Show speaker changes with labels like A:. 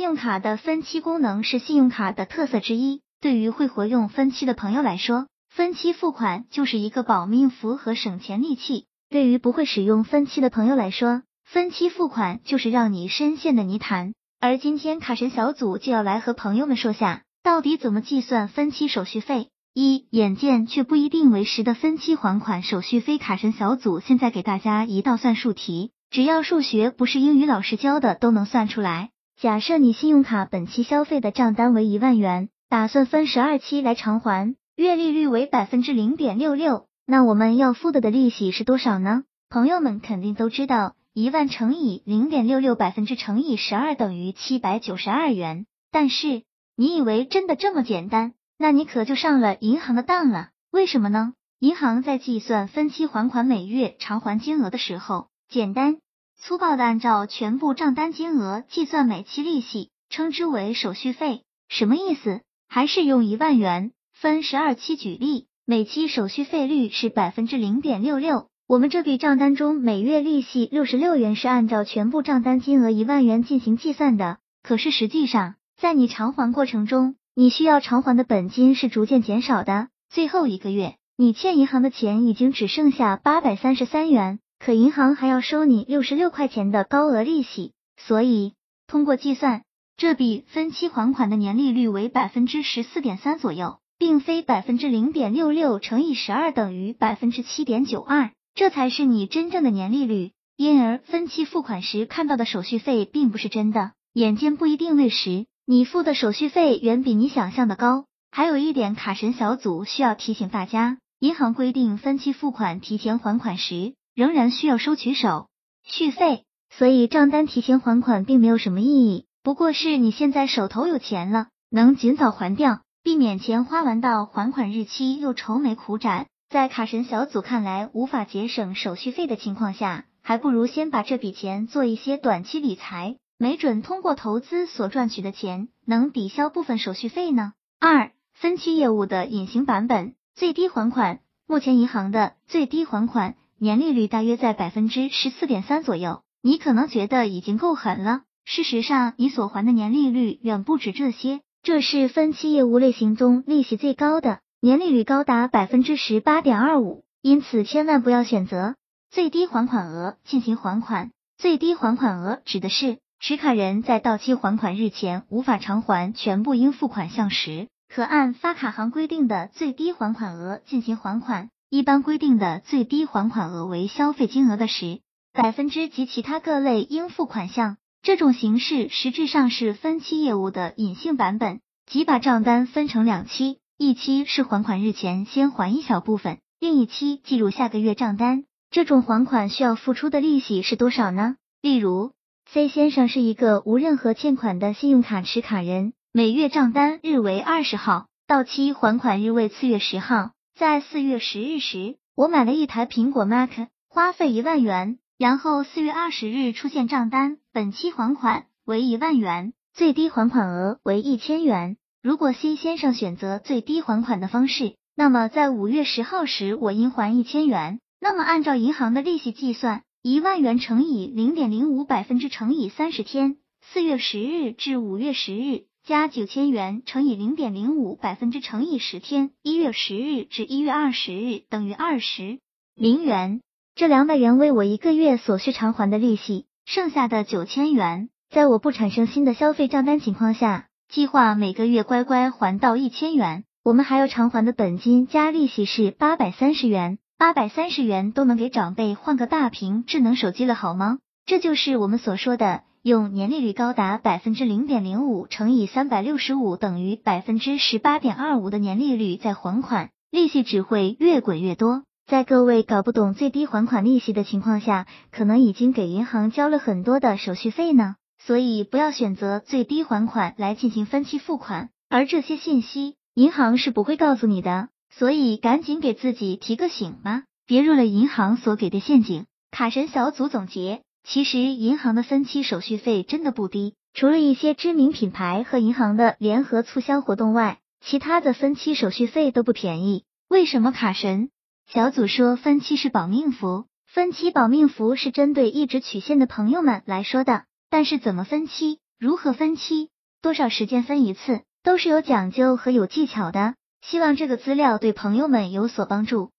A: 信用卡的分期功能是信用卡的特色之一。对于会活用分期的朋友来说，分期付款就是一个保命符和省钱利器；对于不会使用分期的朋友来说，分期付款就是让你深陷的泥潭。而今天卡神小组就要来和朋友们说下，到底怎么计算分期手续费。一眼见却不一定为实的分期还款手续费，卡神小组现在给大家一道算术题，只要数学不是英语老师教的，都能算出来。假设你信用卡本期消费的账单为一万元。打算分十二期来偿还，月利率为百分之零点六六，那我们要付的的利息是多少呢？朋友们肯定都知道，一万乘以零点六六百分之乘以十二等于七百九十二元。但是你以为真的这么简单？那你可就上了银行的当了。为什么呢？银行在计算分期还款每月偿还金额的时候，简单粗暴的按照全部账单金额计算每期利息，称之为手续费。什么意思？还是用一万元分十二期举例，每期手续费率是百分之零点六六。我们这笔账单中每月利息六十六元是按照全部账单金额一万元进行计算的。可是实际上，在你偿还过程中，你需要偿还的本金是逐渐减少的。最后一个月，你欠银行的钱已经只剩下八百三十三元，可银行还要收你六十六块钱的高额利息。所以，通过计算。这笔分期还款的年利率为百分之十四点三左右，并非百分之零点六六乘以十二等于百分之七点九二，这才是你真正的年利率。因而分期付款时看到的手续费并不是真的，眼见不一定为实，你付的手续费远比你想象的高。还有一点，卡神小组需要提醒大家，银行规定分期付款提前还款时，仍然需要收取手续费，所以账单提前还款并没有什么意义。不过是你现在手头有钱了，能尽早还掉，避免钱花完到还款日期又愁眉苦展。在卡神小组看来，无法节省手续费的情况下，还不如先把这笔钱做一些短期理财，没准通过投资所赚取的钱能抵消部分手续费呢。二、分期业务的隐形版本，最低还款，目前银行的最低还款年利率大约在百分之十四点三左右，你可能觉得已经够狠了。事实上，你所还的年利率远不止这些，这是分期业务类型中利息最高的，年利率高达百分之十八点二五。因此，千万不要选择最低还款额进行还款。最低还款额指的是持卡人在到期还款日前无法偿还全部应付款项时，可按发卡行规定的最低还款额进行还款。一般规定的最低还款额为消费金额的十百分之及其他各类应付款项。这种形式实质上是分期业务的隐性版本，即把账单分成两期，一期是还款日前先还一小部分，另一期计入下个月账单。这种还款需要付出的利息是多少呢？例如，C 先生是一个无任何欠款的信用卡持卡人，每月账单日为二十号，到期还款日为次月十号。在四月十日时，我买了一台苹果 Mac，花费一万元。然后四月二十日出现账单，本期还款为一万元，最低还款额为一千元。如果 C 先生选择最低还款的方式，那么在五月十号时我应还一千元。那么按照银行的利息计算，一万元乘以零点零五百分之乘以三十天，四月十日至五月十日加九千元乘以零点零五百分之乘以十天，一月十日至一月二十日等于二十零元。这两百元为我一个月所需偿还的利息，剩下的九千元，在我不产生新的消费账单情况下，计划每个月乖乖还到一千元。我们还要偿还的本金加利息是八百三十元，八百三十元都能给长辈换个大屏智能手机了，好吗？这就是我们所说的用年利率高达百分之零点零五乘以三百六十五等于百分之十八点二五的年利率在还款，利息只会越滚越多。在各位搞不懂最低还款利息的情况下，可能已经给银行交了很多的手续费呢。所以不要选择最低还款来进行分期付款，而这些信息银行是不会告诉你的。所以赶紧给自己提个醒吧，别入了银行所给的陷阱。卡神小组总结：其实银行的分期手续费真的不低，除了一些知名品牌和银行的联合促销活动外，其他的分期手续费都不便宜。为什么卡神？小组说分期是保命符，分期保命符是针对一直取现的朋友们来说的。但是怎么分期？如何分期，多少时间分一次，都是有讲究和有技巧的。希望这个资料对朋友们有所帮助。